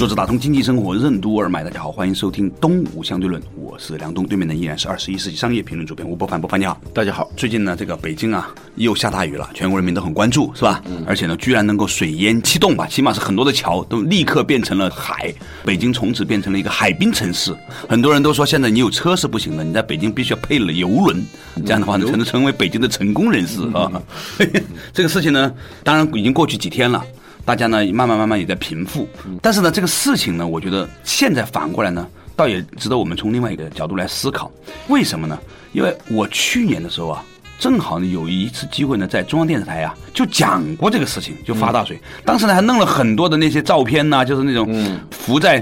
作者打通经济生活任督二脉，大家好，欢迎收听《东吴相对论》，我是梁东，对面的依然是二十一世纪商业评论主编吴伯凡，伯凡你好，大家好。最近呢，这个北京啊又下大雨了，全国人民都很关注，是吧？嗯。而且呢，居然能够水淹七洞吧，起码是很多的桥都立刻变成了海，北京从此变成了一个海滨城市。很多人都说，现在你有车是不行的，你在北京必须要配了游轮，这样的话呢，才能成为北京的成功人士啊。这个事情呢，当然已经过去几天了。大家呢，慢慢慢慢也在平复，但是呢，这个事情呢，我觉得现在反过来呢，倒也值得我们从另外一个角度来思考。为什么呢？因为我去年的时候啊，正好呢有一次机会呢，在中央电视台啊，就讲过这个事情，就发大水。当时呢还弄了很多的那些照片呐，就是那种浮在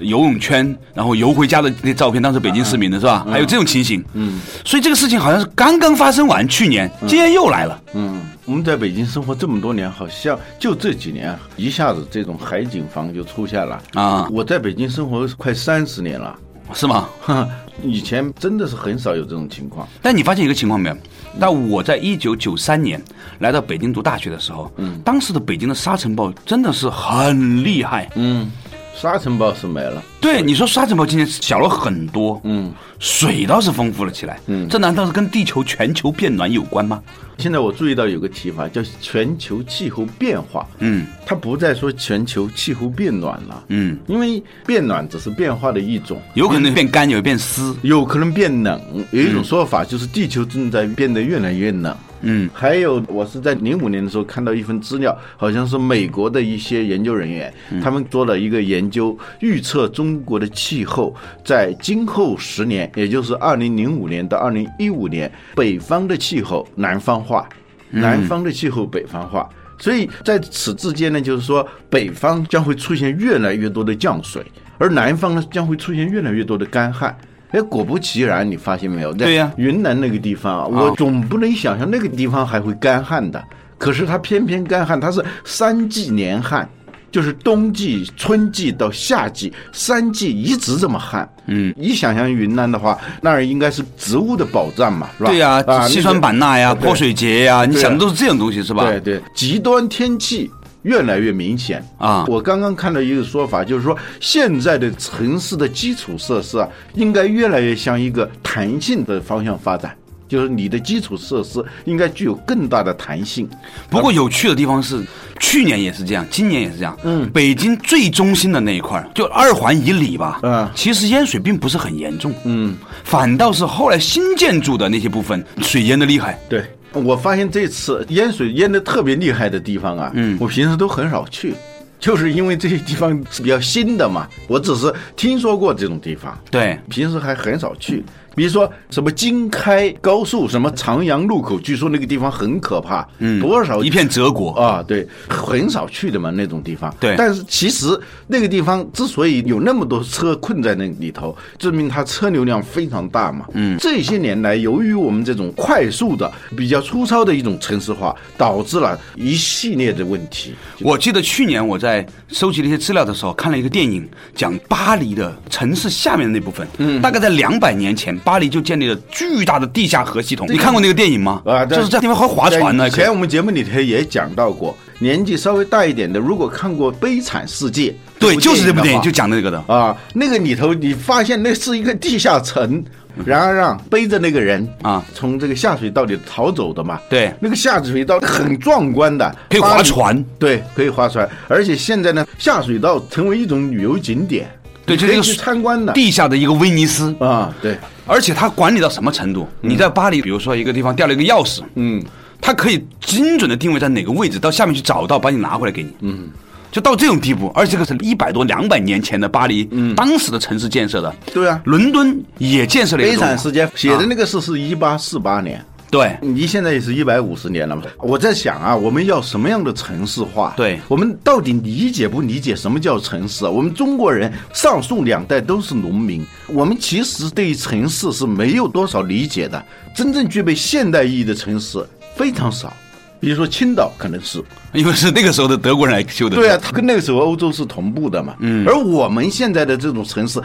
游泳圈，然后游回家的那照片，当时北京市民的是吧？还有这种情形。嗯，所以这个事情好像是刚刚发生完，去年，今年又来了。嗯。我们在北京生活这么多年，好像就这几年一下子这种海景房就出现了啊！我在北京生活快三十年了，是吗？以前真的是很少有这种情况。但你发现一个情况没有？那我在一九九三年来到北京读大学的时候，嗯，当时的北京的沙尘暴真的是很厉害，嗯。沙尘暴是没了，对你说沙尘暴今年小了很多，嗯，水倒是丰富了起来，嗯，这难道是跟地球全球变暖有关吗？现在我注意到有个提法叫全球气候变化，嗯，它不再说全球气候变暖了，嗯，因为变暖只是变化的一种，有可能变干，有变湿，有可能变冷，有一种说法就是地球正在变得越来越冷。嗯，还有，我是在零五年的时候看到一份资料，好像是美国的一些研究人员，他们做了一个研究，预测中国的气候在今后十年，也就是二零零五年到二零一五年，北方的气候南方化，南方的气候北方化，所以在此之间呢，就是说北方将会出现越来越多的降水，而南方呢将会出现越来越多的干旱。哎，果不其然，你发现没有？对呀，云南那个地方啊，我总不能想象那个地方还会干旱的。可是它偏偏干旱，它是三季连旱，就是冬季、春季到夏季三季一直这么旱。嗯，你想象云南的话，那儿应该是植物的宝藏嘛，是吧？对呀，西双版纳呀，泼水节呀，你想的都是这种东西，是吧？对对，极端天气。越来越明显啊！我刚刚看到一个说法，就是说现在的城市的基础设施啊，应该越来越向一个弹性的方向发展，就是你的基础设施应该具有更大的弹性。不过有趣的地方是，去年也是这样，今年也是这样。嗯，北京最中心的那一块就二环以里吧，嗯，其实淹水并不是很严重，嗯，反倒是后来新建筑的那些部分水淹的厉害。对。我发现这次淹水淹的特别厉害的地方啊，嗯，我平时都很少去，就是因为这些地方是比较新的嘛，我只是听说过这种地方，对，平时还很少去。比如说什么京开高速，什么长阳路口，据说那个地方很可怕，嗯，多少一片泽国啊，对，很少去的嘛那种地方。对，但是其实那个地方之所以有那么多车困在那里头，证明它车流量非常大嘛。嗯，这些年来，由于我们这种快速的、比较粗糙的一种城市化，导致了一系列的问题。我记得去年我在收集那些资料的时候，看了一个电影，讲巴黎的城市下面的那部分，嗯，大概在两百年前。巴黎就建立了巨大的地下河系统，你看过那个电影吗？啊，就是这地方还划船呢。以前我们节目里头也讲到过，年纪稍微大一点的，如果看过《悲惨世界》，对，就是这部电影就讲那个的啊。那个里头你发现那是一个地下城，然而让背着那个人啊，从这个下水道里逃走的嘛。对，那个下水道很壮观的，可以划船。对，可以划船，而且现在呢，下水道成为一种旅游景点。对，这个去参观的。地下的一个威尼斯。啊，对，而且它管理到什么程度？你在巴黎，比如说一个地方掉了一个钥匙，嗯，它可以精准的定位在哪个位置，到下面去找到，把你拿回来给你，嗯，就到这种地步。而且这个是一百多、两百年前的巴黎，嗯，当时的城市建设的，对啊，伦敦也建设了。悲惨时间写的那个是是一八四八年。对你现在也是一百五十年了嘛？我在想啊，我们要什么样的城市化？对我们到底理解不理解什么叫城市啊？我们中国人上述两代都是农民，我们其实对于城市是没有多少理解的。真正具备现代意义的城市非常少，比如说青岛可能是，因为是那个时候的德国人来修的。对啊，它跟那个时候欧洲是同步的嘛。嗯，而我们现在的这种城市，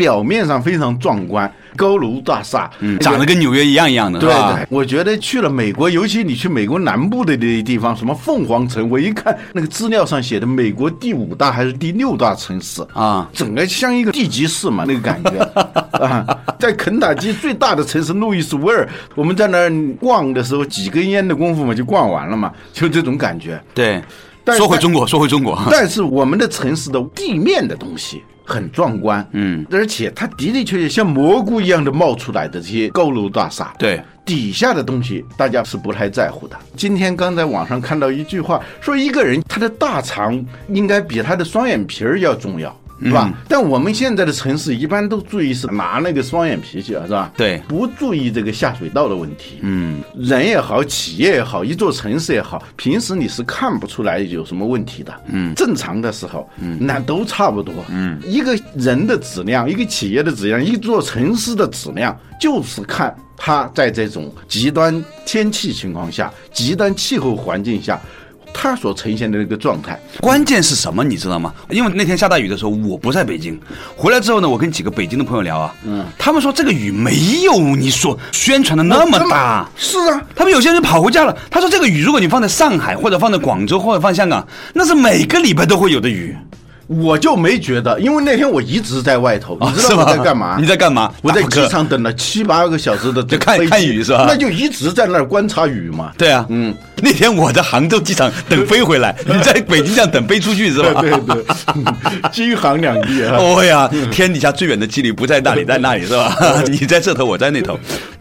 表面上非常壮观，高楼大厦，嗯长得跟纽约一样一样的，对我觉得去了美国，尤其你去美国南部的那些地方，什么凤凰城，我一看那个资料上写的美国第五大还是第六大城市啊整个像一个地级市嘛，那个感觉 啊。在肯塔基最大的城市路易斯维尔，我们在那儿逛的时候，几根烟的功夫嘛就逛完了嘛，就这种感觉。对。但说回中国，说回中国，但是我们的城市的地面的东西很壮观，嗯，而且它的的确确像蘑菇一样的冒出来的这些高楼大厦，对，底下的东西大家是不太在乎的。今天刚在网上看到一句话，说一个人他的大肠应该比他的双眼皮儿要重要。是吧？但我们现在的城市一般都注意是拿那个双眼皮去，是吧？对不注意这个下水道的问题。嗯，人也好，企业也好，一座城市也好，平时你是看不出来有什么问题的。嗯，正常的时候，嗯，那都差不多。嗯，一个人的质量，一个企业的质量，一座城市的质量，就是看它在这种极端天气情况下、极端气候环境下，它所呈现的那个状态。关键是什么，你知道吗？因为那天下大雨的时候，我不在北京，回来之后呢，我跟几个北京的朋友聊啊，嗯，他们说这个雨没有你所宣传的那么大。是啊，他们有些人跑回家了。他说：“这个雨，如果你放在上海，或者放在广州，或者放香港，那是每个礼拜都会有的雨，我就没觉得，因为那天我一直在外头，你知道我在干嘛？你在干嘛我在机场等了七八个小时的 就看看雨是吧那就一直在那儿观察雨嘛。对啊，嗯，那天我在杭州机场等飞回来，你在北京这样等飞出去是吧？对对，京杭两地啊。哦呀，天底下最远的距离不在那里，在那里是吧？你在这头，我在那头。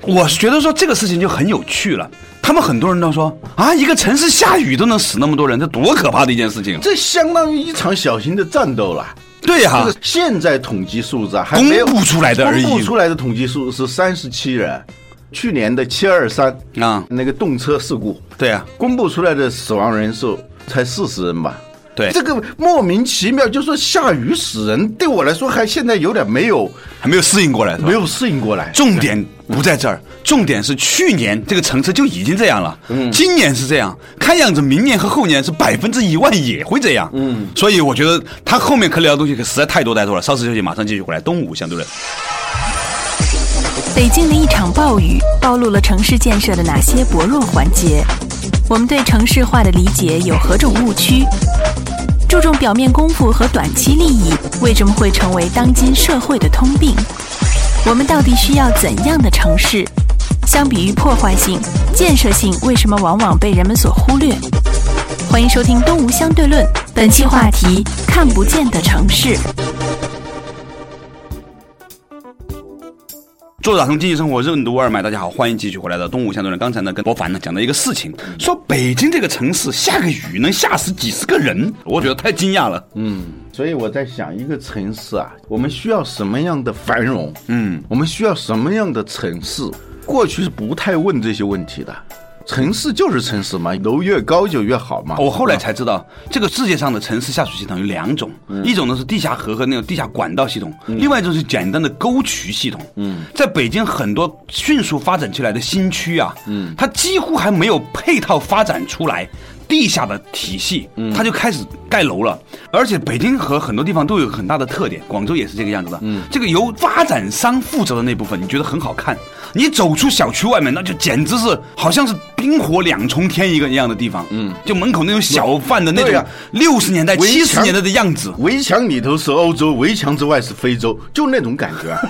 我觉得说这个事情就很有趣了。他们很多人都说啊，一个城市下雨都能死那么多人，这多可怕的一件事情！这相当于一场小型的战斗了。对呀、这个现在统计数字啊，还没有公布出来的而已公布出来的统计数是三十七人，去年的七二三啊那个动车事故，对啊、公布出来的死亡人数才四十人吧。对这个莫名其妙，就说下雨死人，对我来说还现在有点没有还没有适应过来？没有适应过来。重点不在这儿，重点是去年这个层次就已经这样了，嗯，今年是这样，看样子明年和后年是百分之一万也会这样，嗯，所以我觉得他后面可聊的东西可实在太多太多了。稍事休息，马上继续回来。东吴相对论，北京的一场暴雨暴露了城市建设的哪些薄弱环节？我们对城市化的理解有何种误区？注重表面功夫和短期利益，为什么会成为当今社会的通病？我们到底需要怎样的城市？相比于破坏性，建设性为什么往往被人们所忽略？欢迎收听《东吴相对论》，本期话题：看不见的城市。做打通经济生活任督二脉，大家好，欢迎继续回来的东吴相对论。刚才呢，跟博凡呢讲到一个事情，说北京这个城市下个雨能吓死几十个人，我觉得太惊讶了。嗯，所以我在想，一个城市啊，我们需要什么样的繁荣？嗯，我们需要什么样的城市？过去是不太问这些问题的。城市就是城市嘛，楼越高就越好嘛。我后来才知道，这个世界上的城市下水系统有两种，一种呢是地下河和那种地下管道系统，另外一种是简单的沟渠系统。嗯，在北京很多迅速发展起来的新区啊，嗯，它几乎还没有配套发展出来。地下的体系，它就开始盖楼了，而且北京和很多地方都有很大的特点，广州也是这个样子的。嗯，这个由发展商负责的那部分，你觉得很好看，你走出小区外面，那就简直是好像是冰火两重天一个一样的地方。嗯，就门口那种小贩的那种六十年代、七十墙年代的样子。围墙里头是欧洲，围墙之外是非洲，就那种感觉。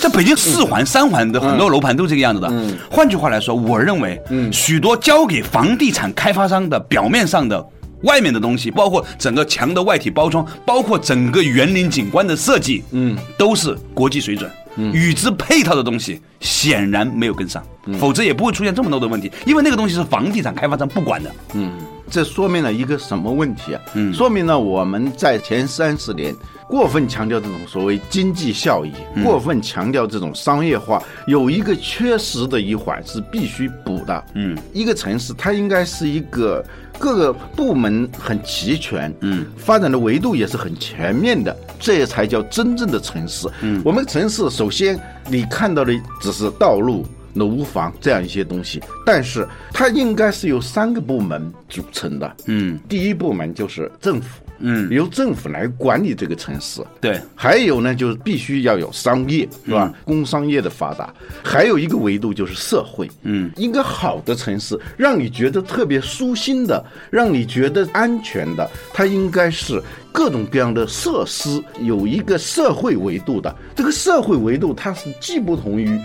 在北京四环、三环的很多楼盘都这个样子的。换句话来说，我认为，许多交给房地产开发商的表面上的。外面的东西，包括整个墙的外体包装，包括整个园林景观的设计，嗯，都是国际水准。与之配套的东西显然没有跟上。否则也不会出现这么多的问题。因为那个东西是房地产开发商不管的。嗯这说明了一个什么问题啊？嗯，说明了我们在前三十年过分强调这种所谓经济效益，过分强调这种商业化，有一个缺失的一环是必须补的。嗯，一个城市它应该是一个各个部门很齐全，嗯，发展的维度也是很全面的，这才叫真正的城市。嗯，我们城市首先你看到的只是道路。楼房这样一些东西，但是它应该是由三个部门组成的。嗯，第一部门就是政府，嗯，由政府来管理这个城市。对，还有呢，就是必须要有商业，是吧？工商业的发达，还有一个维度就是社会。嗯，一个好的城市，让你觉得特别舒心的，让你觉得安全的，它应该是各种各样的设施有一个社会维度的。这个社会维度，它是既不同于。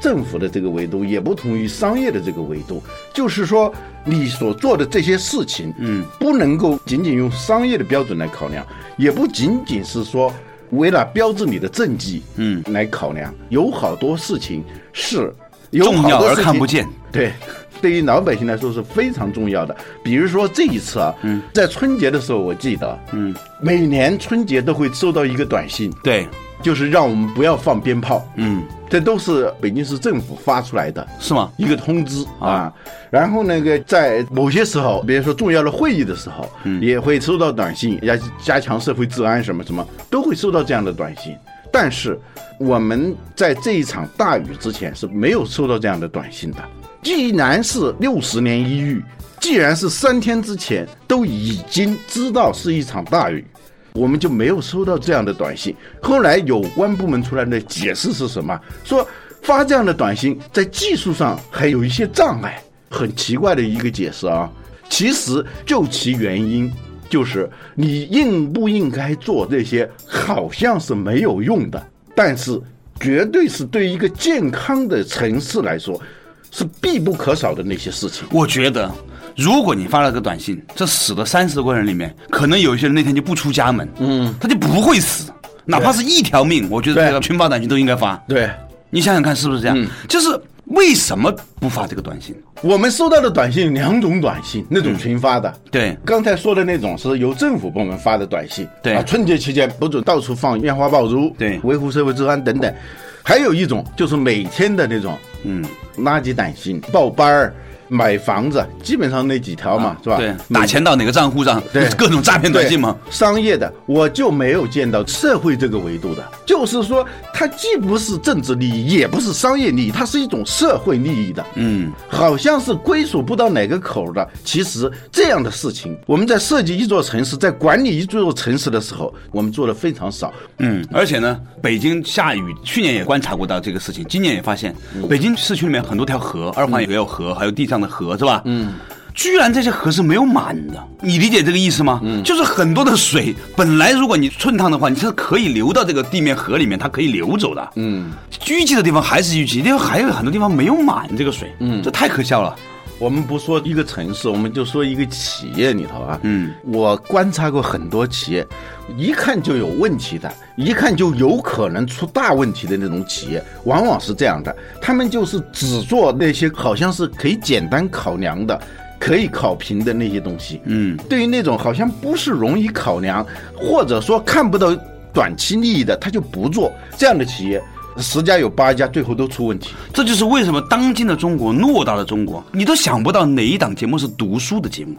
政府的这个维度也不同于商业的这个维度，就是说你所做的这些事情，嗯，不能够仅仅用商业的标准来考量，也不仅仅是说为了标志你的政绩，嗯，来考量。有好多事情是重要而看不见，对，对于老百姓来说是非常重要的。比如说这一次啊，嗯，在春节的时候，我记得，嗯，每年春节都会收到一个短信，对。就是让我们不要放鞭炮，嗯，这都是北京市政府发出来的，是吗？一个通知啊，然后那个在某些时候，比如说重要的会议的时候，嗯，也会收到短信，要加强社会治安什么什么，都会收到这样的短信。但是我们在这一场大雨之前是没有收到这样的短信的。既然是六十年一遇，既然是三天之前都已经知道是一场大雨。我们就没有收到这样的短信。后来有关部门出来的解释是什么？说发这样的短信在技术上还有一些障碍，很奇怪的一个解释啊。其实就其原因，就是你应不应该做这些，好像是没有用的，但是绝对是对一个健康的城市来说，是必不可少的那些事情。我觉得。如果你发了个短信，这死的三十多个人里面，可能有一些人那天就不出家门，嗯，他就不会死，哪怕是一条命，我觉得这个群发短信都应该发。对，你想想看是不是这样？就是为什么不发这个短信？我们收到的短信两种短信，那种群发的，对，刚才说的那种是由政府部门发的短信，对，春节期间不准到处放烟花爆竹，对，维护社会治安等等。还有一种就是每天的那种，嗯，垃圾短信、报班儿。买房子基本上那几条嘛，是吧？对，打钱到哪个账户上？对，各种诈骗短信嘛。商业的我就没有见到社会这个维度的，就是说它既不是政治利益，也不是商业利益，它是一种社会利益的。嗯，好像是归属不到哪个口的。其实这样的事情，我们在设计一座城市，在管理一座城市的时候，我们做的非常少。嗯，而且呢，北京下雨，去年也观察过到这个事情，今年也发现，北京市区里面很多条河，二环也有河，还有地上。的河是吧？嗯，居然这些河是没有满的，你理解这个意思吗？嗯，就是很多的水本来如果你寸烫的话，你是可以流到这个地面河里面，它可以流走的。嗯，淤积的地方还是淤积，因为还有很多地方没有满这个水。嗯，这太可笑了。我们不说一个城市，我们就说一个企业里头啊。嗯，我观察过很多企业，一看就有问题的，一看就有可能出大问题的那种企业，往往是这样的。他们就是只做那些好像是可以简单考量的、可以考评的那些东西。嗯，对于那种好像不是容易考量，或者说看不到短期利益的，他就不做这样的企业。十家有八家最后都出问题，这就是为什么当今的中国偌大的中国，你都想不到哪一档节目是读书的节目。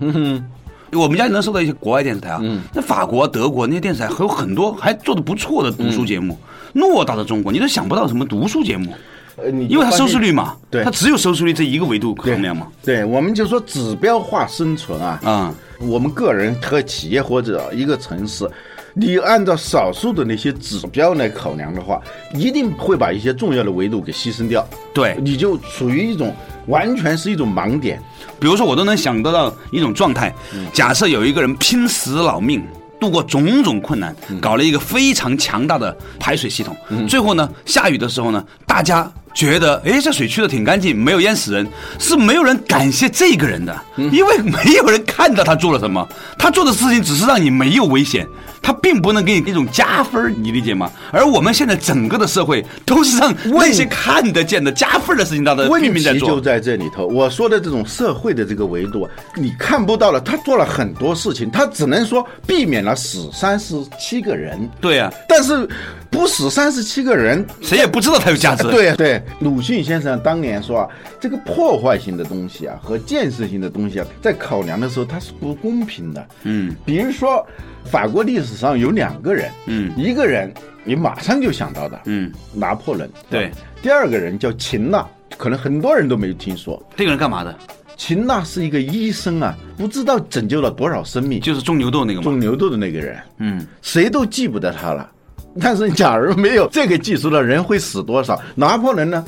嗯哼，我们家能收到一些国外电视台啊，那法国、德国那些电视台还有很多还做的不错的读书节目。偌大的中国，你都想不到什么读书节目，呃，你因为它收视率嘛，对，它只有收视率这一个维度衡量嘛。对，我们就说指标化生存啊，啊，我们个人和企业或者一个城市。你按照少数的那些指标来考量的话，一定会把一些重要的维度给牺牲掉。对，你就处于一种完全是一种盲点。比如说，我都能想得到一种状态：假设有一个人拼死老命度过种种困难，搞了一个非常强大的排水系统，最后呢，下雨的时候呢，大家。觉得，哎，这水去的挺干净，没有淹死人，是没有人感谢这个人的，因为没有人看到他做了什么，他做的事情只是让你没有危险。他并不能给你一种加分你理解吗？而我们现在整个的社会都是让那些看得见的加分的事情，大家拼命在做。就在这里头，我说的这种社会的这个维度，你看不到了。他做了很多事情，他只能说避免了死三十七个人。对啊，但是不死三十七个人，谁也不知道它有价值。对对，鲁迅先生当年说啊，这个破坏性的东西啊和建设性的东西啊，在考量的时候它是不公平的。嗯，比如说。法国历史上有两个人，嗯，一个人你马上就想到的，嗯，拿破仑，对，第二个人叫秦娜，可能很多人都没有听说，这个人干嘛的？秦娜是一个医生啊，不知道拯救了多少生命，就是种牛痘那个，种牛痘的那个人，嗯，谁都记不得他了。但是假如没有这个技术的人会死多少？拿破仑呢？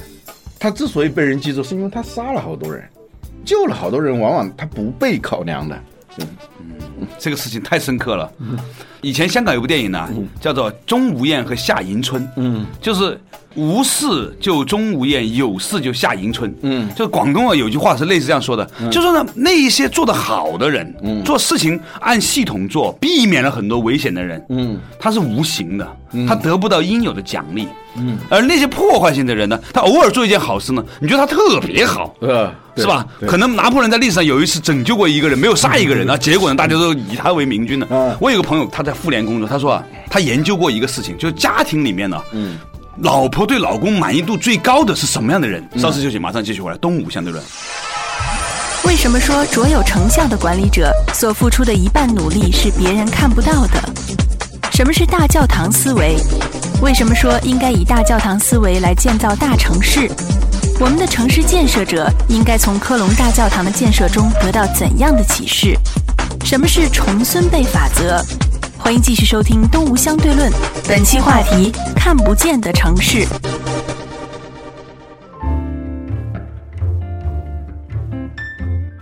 他之所以被人记住，是因为他杀了好多人，救了好多人，往往他不被考量的。嗯，这个事情太深刻了。以前香港有部电影呢，叫做《钟无艳和夏迎春》。嗯，就是无事就钟无艳，有事就夏迎春。嗯，就广东啊有句话是类似这样说的，就说呢那一些做得好的人，做事情按系统做，避免了很多危险的人，嗯，他是无形的，他得不到应有的奖励。嗯，而那些破坏性的人呢，他偶尔做一件好事呢，你觉得他特别好，是吧？可能拿破仑在历史上有一次拯救过一个人，没有杀一个人啊，结果呢，大家都以他为明君呢。我有个朋友，他在妇联工作，他说啊，他研究过一个事情，就是家庭里面呢，嗯，老婆对老公满意度最高的是什么样的人？稍事休息，马上继续回来。东吴相对论。为什么说卓有成效的管理者所付出的一半努力是别人看不到的？什么是大教堂思维？为什么说应该以大教堂思维来建造大城市？我们的城市建设者应该从科隆大教堂的建设中得到怎样的启示？什么是重孙辈法则？欢迎继续收听《东吴相对论》，本期话题：看不见的城市。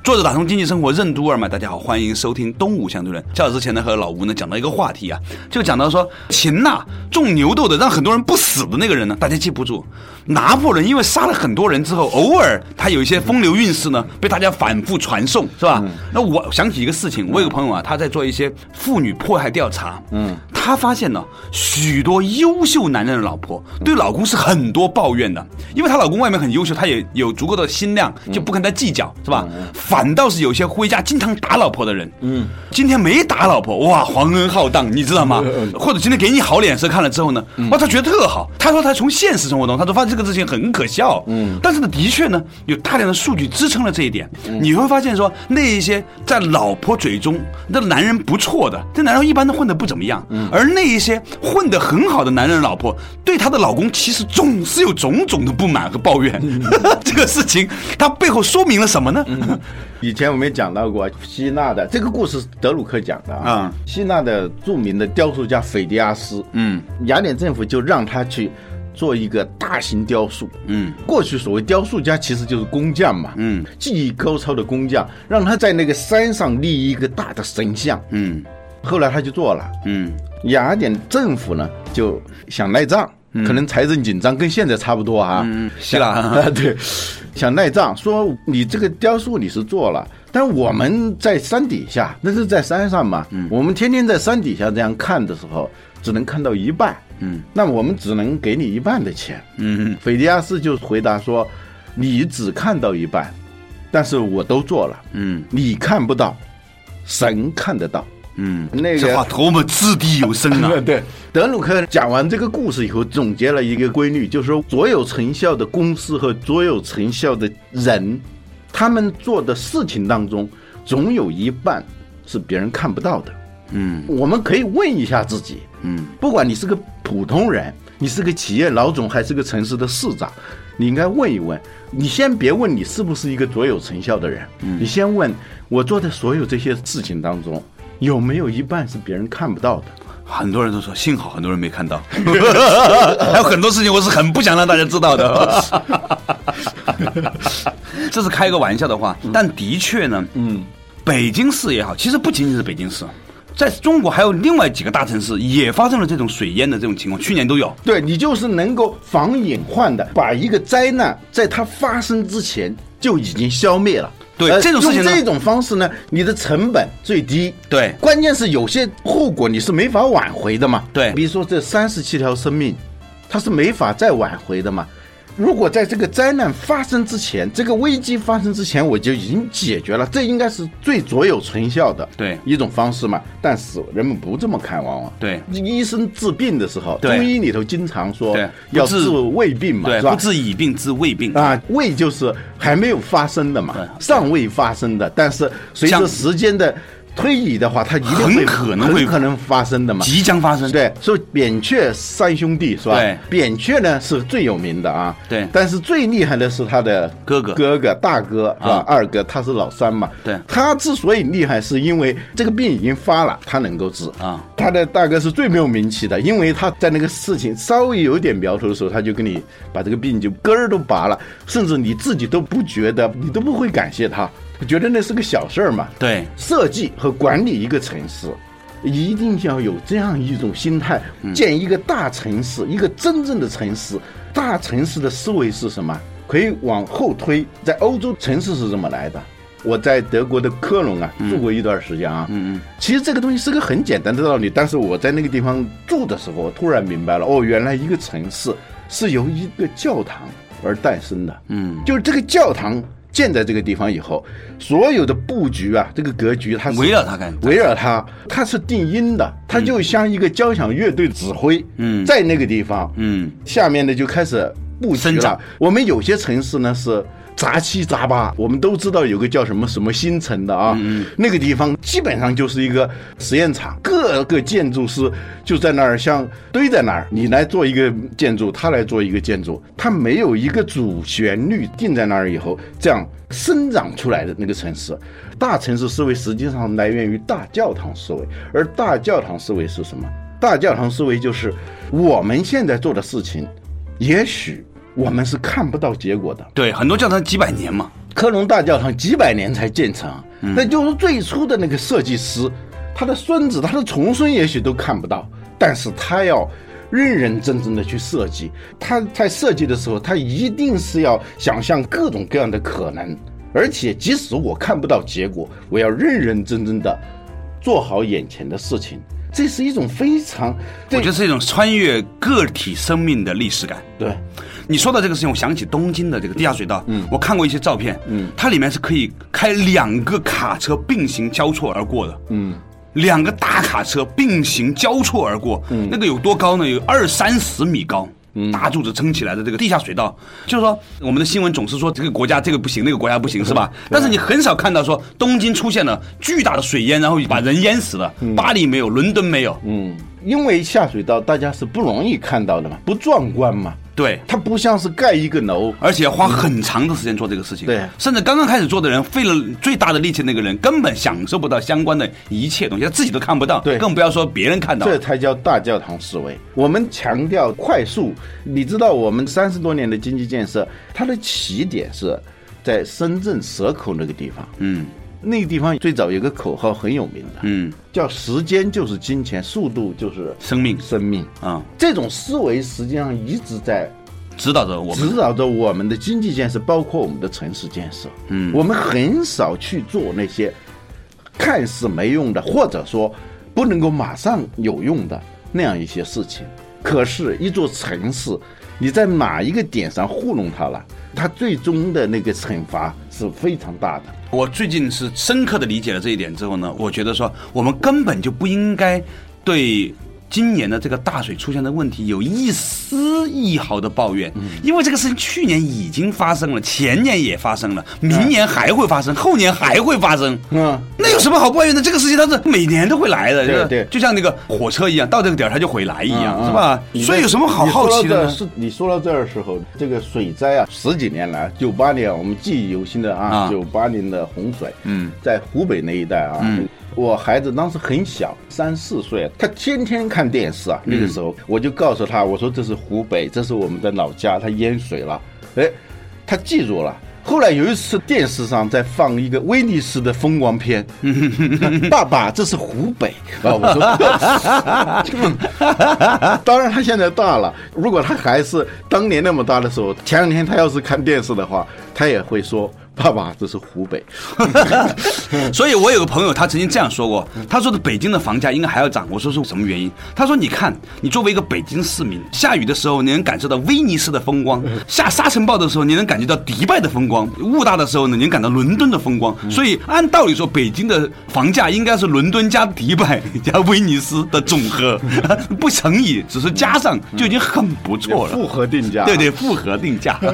作者打通经济生活任督二脉，大家好，欢迎收听东吴相对论。较早之前呢，和老吴呢讲到一个话题啊，就讲到说秦呐种牛痘的，让很多人不死的那个人呢，大家记不住。拿破仑因为杀了很多人之后，偶尔他有一些风流韵事呢，被大家反复传颂，是吧？那我想起一个事情，我有个朋友啊，他在做一些妇女迫害调查，嗯，他发现呢，许多优秀男人的老婆对老公是很多抱怨的，因为她老公外面很优秀，她也有足够的心量，就不跟他计较，是吧？反倒是有些回家经常打老婆的人，嗯，今天没打老婆，哇，皇恩浩荡，你知道吗？或者今天给你好脸色看了之后呢，哇，他觉得特好。他说他从现实生活中，他都发现。这个事情很可笑，嗯，但是呢，的确呢，有大量的数据支撑了这一点。你会发现说，那一些在老婆嘴中那男人不错的，这男人一般都混得不怎么样，而那一些混得很好的男人老婆，对她的老公其实总是有种种的不满和抱怨。这个事情它背后说明了什么呢？以前我们也讲到过希腊的这个故事，德鲁克讲的啊，希腊的著名的雕塑家斐迪亚斯，嗯，雅典政府就让他去。做一个大型雕塑，嗯，过去所谓雕塑家其实就是工匠嘛，嗯，技艺高超的工匠，让他在那个山上立一个大的神像，嗯，后来他就做了，嗯，雅典政府呢就想赖账，可能财政紧张，跟现在差不多啊，希腊啊对，想赖账，说你这个雕塑你是做了，但我们在山底下，那是在山上嘛，我们天天在山底下这样看的时候，只能看到一半。嗯，那我们只能给你一半的钱。嗯，斐迪亚斯就回答说：“你只看到一半，但是我都做了。嗯，你看不到，神看得到。嗯，那个这话多么掷地有声啊！对，德鲁克讲完这个故事以后，总结了一个规律，就是说，所有成效的公司和所有成效的人，他们做的事情当中，总有一半是别人看不到的。嗯，我们可以问一下自己。嗯，不管你是个。普通人，你是个企业老总还是个城市的市长，你应该问一问。你先别问你是不是一个卓有成效的人，你先问我做的所有这些事情当中，有没有一半是别人看不到的？很多人都说幸好很多人没看到，还有很多事情我是很不想让大家知道的。这是开个玩笑的话，但的确呢，嗯，北京市也好，其实不仅仅是北京市。在中国还有另外几个大城市也发生了这种水淹的这种情况，去年都有。对你就是能够防隐患的，把一个灾难在它发生之前就已经消灭了。对呃这种事情用这种方式呢，你的成本最低。对关键是有些后果你是没法挽回的嘛。对比如说这三十七条生命，它是没法再挽回的嘛。如果在这个灾难发生之前，这个危机发生之前，我就已经解决了，这应该是最卓有成效的对一种方式嘛。但是人们不这么看，往往对医生治病的时候，对中医里头经常说对不治要治胃病嘛，对，是吧不？治已病治未病。啊，胃就是还没有发生的嘛对，尚未发生的，但是随着像时间的推移的话，它一定很会可能会很可能发生的嘛。即将发生。对，所以扁鹊三兄弟是吧？对扁鹊呢是最有名的啊。对但是最厉害的是他的哥哥哥哥、大哥是吧？啊二哥他是老三嘛。对他之所以厉害，是因为这个病已经发了，他能够治啊。他的大哥是最没有名气的，因为他在那个事情稍微有一点苗头的时候，他就跟你把这个病就根儿都拔了，甚至你自己都不觉得，你都不会感谢他，觉得那是个小事儿嘛。对设计和管理一个城市，一定要有这样一种心态，建一个大城市，一个真正的城市。大城市的思维是什么？可以往后推，在欧洲城市是怎么来的？我在德国的科隆啊住过一段时间啊，嗯嗯，其实这个东西是个很简单的道理，但是我在那个地方住的时候，我突然明白了，哦，原来一个城市是由一个教堂而诞生的，嗯，就是这个教堂建在这个地方以后，所有的布局啊，这个格局它是围绕它干围绕它，它是定音的，它就像一个交响乐队指挥，嗯在那个地方，嗯，下面呢就开始布局了。我们有些城市呢是。杂七杂八，我们都知道有个叫什么什么新城的啊，那个地方基本上就是一个实验场，各个建筑师就在那儿像堆在那儿，你来做一个建筑，他来做一个建筑，它没有一个主旋律定在那儿以后，这样生长出来的那个城市，大城市思维实际上来源于大教堂思维，而大教堂思维是什么？大教堂思维就是我们现在做的事情，也许我们是看不到结果的。对，很多教堂几百年嘛。科隆大教堂几百年才建成，那就是最初的那个设计师，他的孙子、他的重孙也许都看不到，但是他要认认真真的去设计。他在设计的时候，他一定是要想象各种各样的可能，而且即使我看不到结果，我要认认真真的做好眼前的事情。这是一种非常，我觉得是一种穿越个体生命的历史感。对。你说到这个事情，我想起东京的这个地下水道，嗯，我看过一些照片，嗯，它里面是可以开两个卡车并行交错而过的，嗯，两个大卡车并行交错而过，嗯，那个有多高呢？有二三十米高。大柱子撑起来的这个地下水道，就是说我们的新闻总是说这个国家这个不行，那个国家不行，是吧？但是你很少看到说东京出现了巨大的水淹，然后把人淹死了。巴黎没有，伦敦没有，嗯，因为下水道大家是不容易看到的嘛，不壮观嘛，对，它不像是盖一个楼，而且要花很长的时间做这个事情。对甚至刚刚开始做的人，费了最大的力气，那个人根本享受不到相关的一切东西，他自己都看不到，对更不要说别人看到。这才叫大教堂思维。我们强调快速，你知道我们三十多年的经济建设，它的起点是在深圳蛇口那个地方。嗯那个地方最早有个口号很有名的，嗯，叫“时间就是金钱，速度就是生命生命啊，”。这种思维实际上一直在指导着我们。指导着我们的经济建设，包括我们的城市建设。嗯我们很少去做那些看似没用的，或者说不能够马上有用的那样一些事情。可是，一座城市，你在哪一个点上糊弄它了，他最终的那个惩罚是非常大的。我最近是深刻的理解了这一点之后呢，我觉得说我们根本就不应该对。今年的这个大水出现的问题有一丝一毫的抱怨，因为这个事情去年已经发生了，前年也发生了，明年还会发生，后年还会发生。嗯，那有什么好抱怨的？这个事情它是每年都会来的，对对。就像那个火车一样，到这个点儿它就会来一样，是吧？所以有什么好好奇的是你说到这儿的时候，这个水灾啊，十几年来，九八年我们记忆犹新的啊，啊。九八年的洪水，嗯，在湖北那一带啊，嗯我孩子当时很小，三四岁，他天天看电视啊。那个时候我就告诉他，我说这是湖北，这是我们的老家，他淹水了。哎，他记住了。后来有一次电视上在放一个威尼斯的风光片，爸爸，这是湖北啊！我说，当然他现在大了，如果他还是当年那么大的时候，前两天他要是看电视的话，他也会说。爸爸，这是湖北，所以我有个朋友，他曾经这样说过，他说的北京的房价应该还要涨。我说是什么原因？他说你看，你作为一个北京市民，下雨的时候你能感受到威尼斯的风光，下沙尘暴的时候你能感觉到迪拜的风光，雾大的时候呢你能感到伦敦的风光。所以按道理说，北京的房价应该是伦敦加迪拜加威尼斯的总和，不乘以，只是加上就已经很不错了。复合定价，对对，复合定价。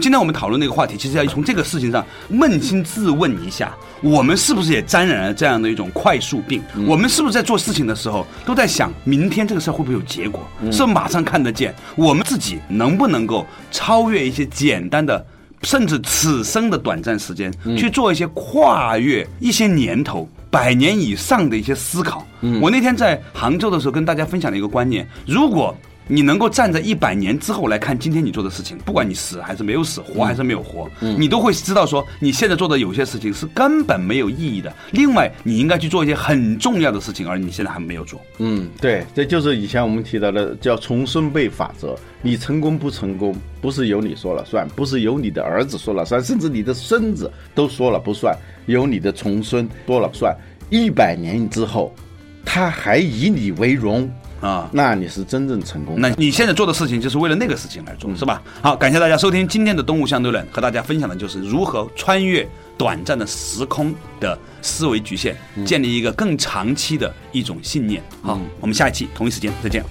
今天我们讨论那个话题，其实要从这个事情上扪心自问一下：我们是不是也沾染了这样的一种快速病？我们是不是在做事情的时候都在想，明天这个事儿会不会有结果？是马上看得见？我们自己能不能够超越一些简单的，甚至此生的短暂时间，去做一些跨越一些年头、百年以上的一些思考？我那天在杭州的时候跟大家分享了一个观念：如果你能够站在一百年之后来看今天你做的事情，不管你死还是没有死，活还是没有活，你都会知道说你现在做的有些事情是根本没有意义的。另外，你应该去做一些很重要的事情，而你现在还没有做。嗯，对，这就是以前我们提到的叫重孙辈法则。你成功不成功，不是由你说了算，不是由你的儿子说了算，甚至你的孙子都说了不算，由你的重孙说了算。一百年之后，他还以你为荣。啊，那你是真正成功。那你现在做的事情就是为了那个事情来做，是吧？好，感谢大家收听今天的动物相对论，和大家分享的就是如何穿越短暂的时空的思维局限，建立一个更长期的一种信念。好，我们下一期同一时间再见。